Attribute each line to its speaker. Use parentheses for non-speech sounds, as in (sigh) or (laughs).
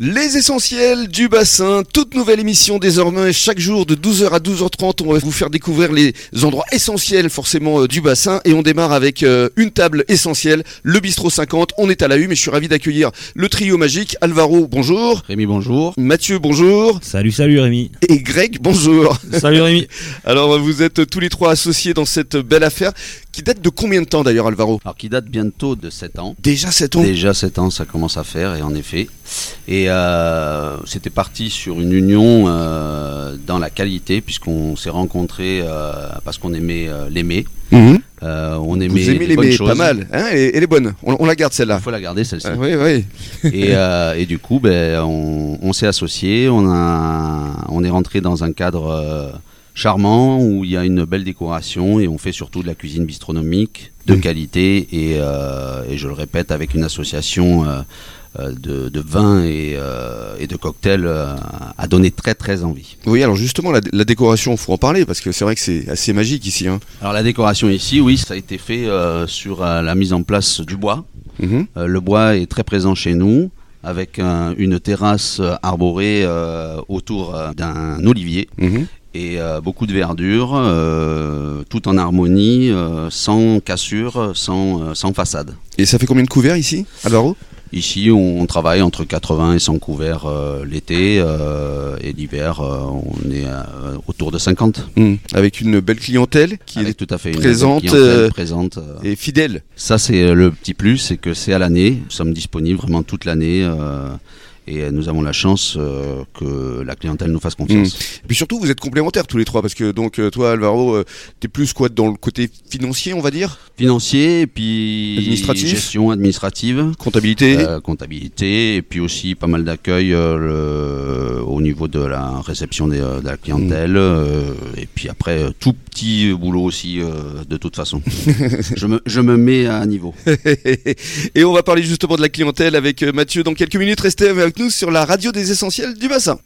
Speaker 1: Les essentiels du bassin, toute nouvelle émission désormais chaque jour de 12h à 12h30. On va vous faire découvrir les endroits essentiels forcément euh, du bassin et on démarre avec euh, une table essentielle, le bistrot 50. On est à la une et je suis ravi d'accueillir le trio magique. Alvaro, bonjour.
Speaker 2: Rémi, bonjour.
Speaker 1: Mathieu, bonjour.
Speaker 3: Salut, salut Rémi.
Speaker 1: Et Greg, bonjour.
Speaker 3: Salut Rémi. (laughs)
Speaker 1: Alors vous êtes tous les trois associés dans cette belle affaire qui date de combien de temps d'ailleurs Alvaro
Speaker 2: Alors qui date bientôt de 7 ans.
Speaker 1: Déjà 7 ans
Speaker 2: Déjà 7 ans, ça commence à faire et en effet. Et euh, c'était parti sur une union euh, dans la qualité puisqu'on s'est rencontrés euh, parce qu'on aimait l'aimer.
Speaker 1: Mhm.
Speaker 2: Euh, on aimait,
Speaker 1: Vous aimez
Speaker 2: les bonnes choses.
Speaker 1: pas mal. Hein et, et les bonnes. On, on la garde celle-là.
Speaker 2: Il faut la garder celle-ci.
Speaker 1: Ah, oui, oui.
Speaker 2: et, euh, et du coup, ben, on, on s'est associés, on, a, on est rentré dans un cadre charmant où il y a une belle décoration et on fait surtout de la cuisine bistronomique de
Speaker 1: Mhm.
Speaker 2: qualité et, euh, et je le répète avec une association euh, euh, de, de vins et, euh, et de cocktails euh, a donné très très envie.
Speaker 1: Oui, alors justement, la, la décoration, faut en parler parce que c'est vrai que c'est assez magique ici. Hein.
Speaker 2: Alors la décoration ici, oui, ça a été fait euh, sur la mise en place du bois. Euh, le bois est très présent chez nous, avec un- une terrasse arborée euh, autour d'un olivier
Speaker 1: Mhm.
Speaker 2: Et euh, beaucoup de verdure, euh, tout en harmonie, euh, sans cassure, sans, sans façade.
Speaker 1: Et ça fait combien de couverts ici, Alvaro
Speaker 2: Ici, on travaille entre 80 et 100 couverts l'été et l'hiver, on est autour de 50.
Speaker 1: Mhm. Avec une belle clientèle qui
Speaker 2: Avec tout à fait
Speaker 1: présente, est fidèle.
Speaker 2: Ça, c'est le petit plus, c'est que c'est à l'année. Nous sommes disponibles vraiment toute l'année. Et euh, nous avons la chance euh, que la clientèle nous fasse confiance.
Speaker 1: Et puis surtout, vous êtes complémentaires tous les trois parce que donc euh, toi, Alvaro, euh, t'es plus quoi dans le côté financier, on va dire,
Speaker 2: Financier, et puis
Speaker 1: Administratif?
Speaker 2: gestion administrative,
Speaker 1: comptabilité?
Speaker 2: euh, comptabilité, et puis aussi pas mal d'accueil au niveau de la réception des, de la clientèle. et puis après, euh, tout petit boulot aussi, euh, de toute façon. (laughs) je, me, je me mets à niveau. (laughs)
Speaker 1: Et on va parler justement de la clientèle avec euh, Mathieu dans quelques minutes. Restez avec nous sur la radio des essentiels du bassin.